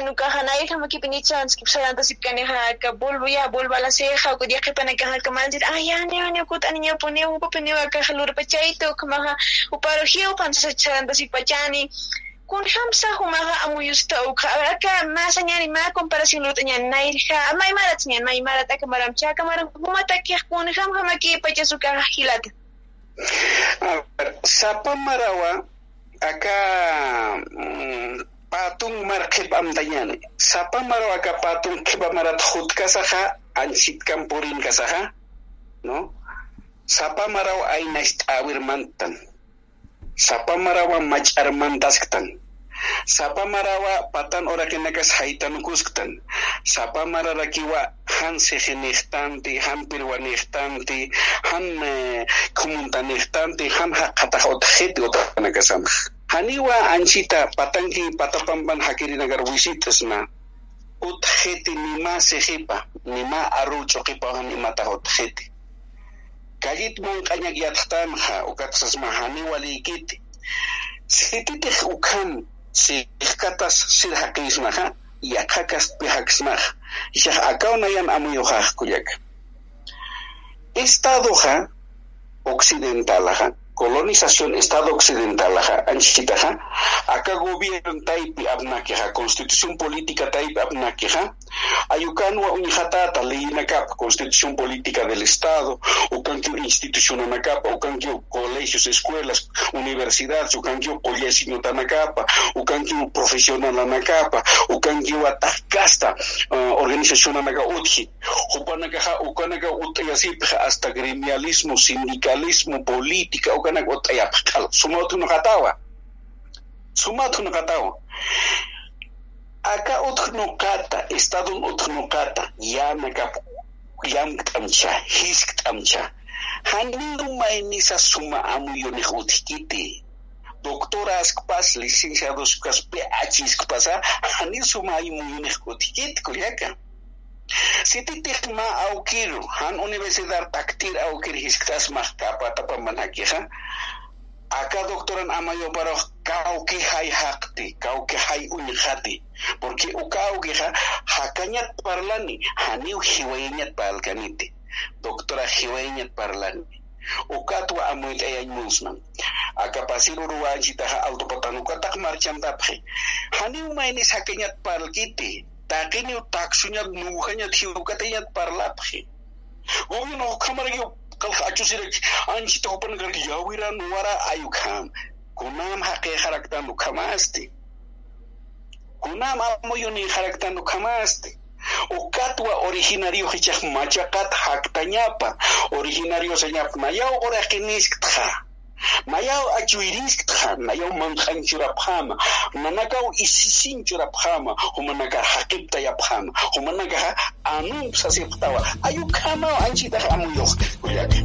yung pisaranta phani anu kahanay ka makipinitsan skip saranta sip kani ha ka bulbo ya bulba la seja ko dia ka pana ka ka manjit ayan ne ne ko tani ya pone upa pene ka halur pachaito kama ha uparo hiyo pan sa saranta sip pachani kun hamsa humaha amu yusta uka aka masa nyani ma comparación lo tanya nairha mai marat nyan mai marat aka maram cha kamaram humata ke kun ham hama ke pachasuka hilata sapa marawa aka patung marqib amtañani sapa marwaka patung kipa marat hutkasaka anchitkan kampurin kasaha, no? Sapa awir mantan, sapa marawa ketan. sapa marawa patan ora kenekas haitan kus ketan. sapa mararakiwa han sejenejtanti han pirwanejtanti han eh, comuntanejtanti han haqataj otajeti otajpanakasamaj Haniwa anchita patanki patapampan wisitas na utheti nima sehipa nima aru chokipahan imata utjeti kallitman ha yakakas haniwalaykiti sititij ukhan akaw na yan amuyo ha. Akawnayan estado ha occidental ha. Colonización Estado Occidental anchitaja acá gobierno taipi abnaqueja constitución política taipi abnaqueja ayucanwa unijatata leinacap constitución política del Estado ucanquio institución anacapa ucanquio colegios escuelas universidades ucanquio collesino tanacapa ucanquio profesional anacapa ucanquio atascasta uh, organización anaca utji hupanakaja ukanaka utayasipja hasta gremialismo sindicalismo política ναγωταία πακαλ, σοματουνοκατάω, σοματουνοκατάω, ακαωτηνοκάτα, εστάδων αωτηνοκάτα, για να καπ, για μεταμισια, ησκταμισια, αν είναι το μαενίσα σομα αμούγιον εκωτικήτη, δόκτορας κυπάς, λιζίνισα δοσκας, Π.Α.Τ. σκυπάσα, αν είναι σομα ημουμυνεκωτικήτη, κολέγα. Sititik ma aukir, han universidad taktir aukir hisktas mah kapa tapa manakija. Acá doctoran amayo para kau que hay hakti, kau que hay unjati. Porque u kau que ha hakanyat parlani, haniu hiwainyat palkaniti. Doctora hiwainyat parlani. Ukatwa amoy ay musman. Acá pasiru ruwaji taha autopatanuka tak marcham taphe. Haniu mainis hakanyat palkiti. Такыни такшунят нуханят хилукатынят парлапхи. Губин ухамаргю калхачусирек анчи топан гарг явира нуара аюкам. Кунам хаке характан ухамасти. Кунам алмоюни характан ухамасти. Ucatwa originario hichak machakat haktañapa, originario señap maya orajiniskja. Mayao oraqinisktja mayao achuiriskta mayao manqanchurapqama nanakaw isisinchurapqama humanaka haqipta yapqama humanaka anum sasiptawa. Ayukamao anchitaqa amuyuq kuyaka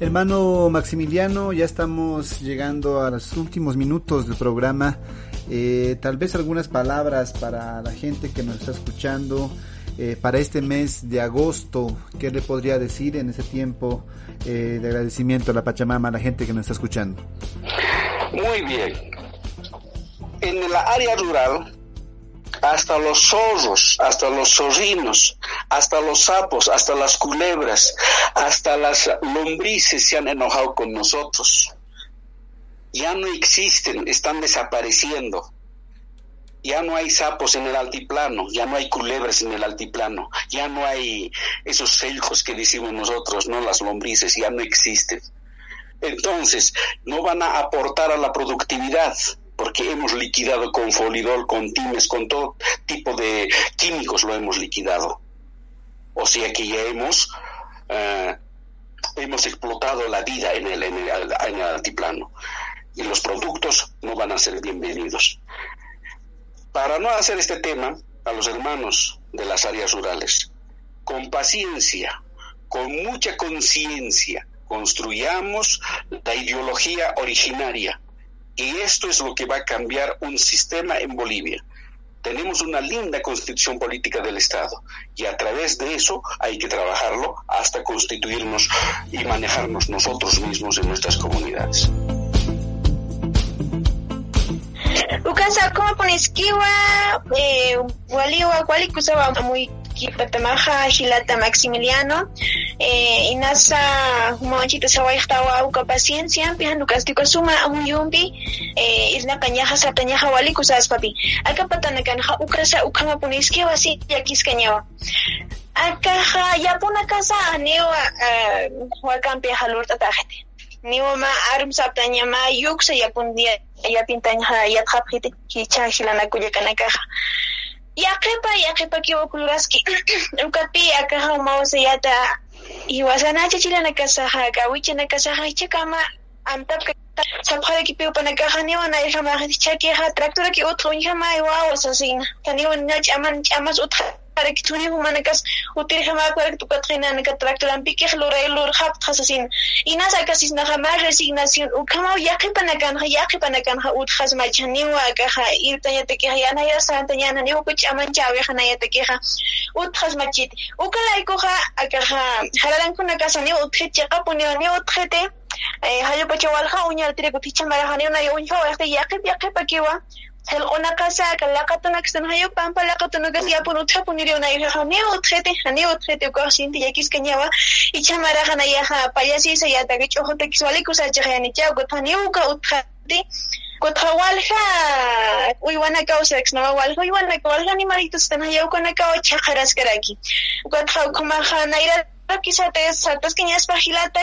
Hermano Maximiliano, ya estamos llegando a los últimos minutos del programa. Eh, tal vez algunas palabras para la gente que nos está escuchando eh, para este mes de agosto. ¿Qué le podría decir en ese tiempo eh, de agradecimiento a la Pachamama, a la gente que nos está escuchando? Muy bien. En la área rural, hasta los zorros, hasta los zorrinos, hasta los sapos, hasta las culebras, hasta las lombrices se han enojado con nosotros. Ya no existen, están desapareciendo. Ya no hay sapos en el altiplano, ya no hay culebras en el altiplano, ya no hay esos celcos que decimos nosotros, no las lombrices, ya no existen. Entonces, no van a aportar a la productividad, porque hemos liquidado con folidol, con times, con todo tipo de químicos lo hemos liquidado. O sea que ya hemos, uh, hemos explotado la vida en el, en, el, en el altiplano y los productos no van a ser bienvenidos. Para no hacer este tema, a los hermanos de las áreas rurales, con paciencia, con mucha conciencia, construyamos la ideología originaria. Y esto es lo que va a cambiar un sistema en Bolivia. Tenemos una linda constitución política del Estado y a través de eso hay que trabajarlo hasta constituirnos y manejarnos nosotros mismos en nuestras comunidades. Ukasa como ponisquiwa, eh, waliwa, wali kusaba muy kipatamaja hilata Maximiliano, eh, inasa humawachita sawayktawa uka paciencia, pihan ukastiko suma amuyumbi, eh, isna kanyaja satanyaja wali kusas papi. Aka patanakanja ukasa ukama ponisquiwa si yakis kanyawa. Akaja yapuna casa anewa, uh, wakampi halurta tajete. niwama arum saptañama yuksa yapundia yapintaña yapqapiti kichaji lanakullakanakaqa yaqipa yaqipa kiwakulurasqi ukapi akaha umawasallata hiwasanacha chilanakasaqa kawichanakasaqa ichakama antapka sapqara kipiupanakaqa niwan ayhamaq chakiqa tractura ki. Utqa uñhama aywawas asina niwan ñachi aman chamas utqa para que tuni humanakas utir jama para que tu katrina na tractor an pique lura lura hap khasasin ina sa kasis na jama resignación u kama ya que panakan ya que panakan ha ut khas ma chani wa ka ha irta ya te que ya na ya sa ta ya na ni ku chaman chawe khana ya te que ha ut u ni ut khit ya puni ni ut khete hayo pa chawal ha unya tire ko ticha mara hani na yo unya wa ya que ya Hel onakasaka lakatunakisan hayupanpa lakatunaka yapun uthapun iriuna irhani utjete hani utjete ukosinti yakisqa ñawa ichamarajana yaha payasisa yataka ch'ujuta kiswalikusachajani chawkutani uka utjati kutawalha uywanaqa kawsax nawa walha uywanaqa walha animalitustan hayawkunakawa chaqaraskaraki kutawkumaqa nayra kisata satasqa ñaspa hilata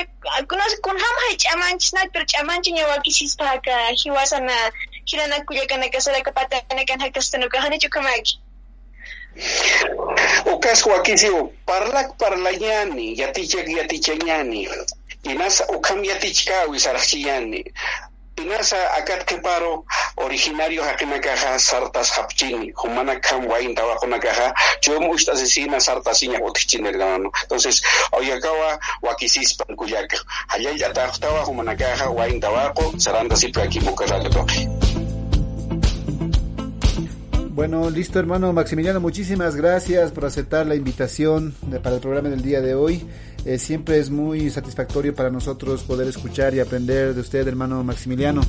kunas kunham hay ch'amanchis nay pero ch'amanchi ñawa kisispaqa hiwasana Ukas Joaquín Sibo, parlak parlayani, yatichek yaticheñani, inasa ukam yatichkawi sarachiyani, inasa akat keparo originario hakinakaja sartas hapchini, humana kam wain tawakunakaja, yo musta asesina sartasiña otichini hermano. Entonces, oyakawa wakisispan kuyaka, allá ya humana kaha wain tawako, saranda siempre aquí mukaralatoki. Bueno, listo hermano Maximiliano, muchísimas gracias por aceptar la invitación de, para el programa del día de hoy. Eh, siempre es muy satisfactorio para nosotros poder escuchar y aprender de usted, hermano Maximiliano.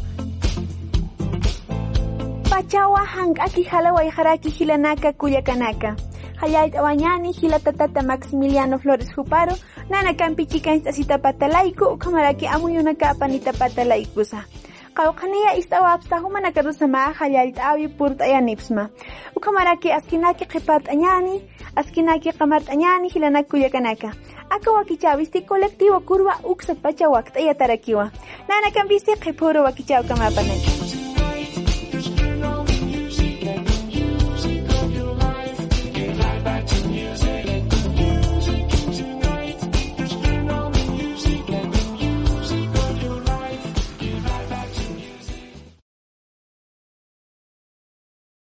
Pachawa hank'aki halaway haraki hilanaka kuyakanaka. Hayay tawañani hilatatata Maximiliano Flores Juparo, nana kampichika instasita patalaiku, ukamaraki amuyunaka panita patalaikusa. qawqaniya istawa apstahumanaka rusamá hallallt'awi purt'ayanipsma ukhamaraki askinaki qhipat'añani askinaki qamart'añani hilanakullakanaka aka wakichawisti colectivo kurwa uksa pacha waqt'aya tarakiwa. Nanakanpisti qhiphuru wakichawkamapanachu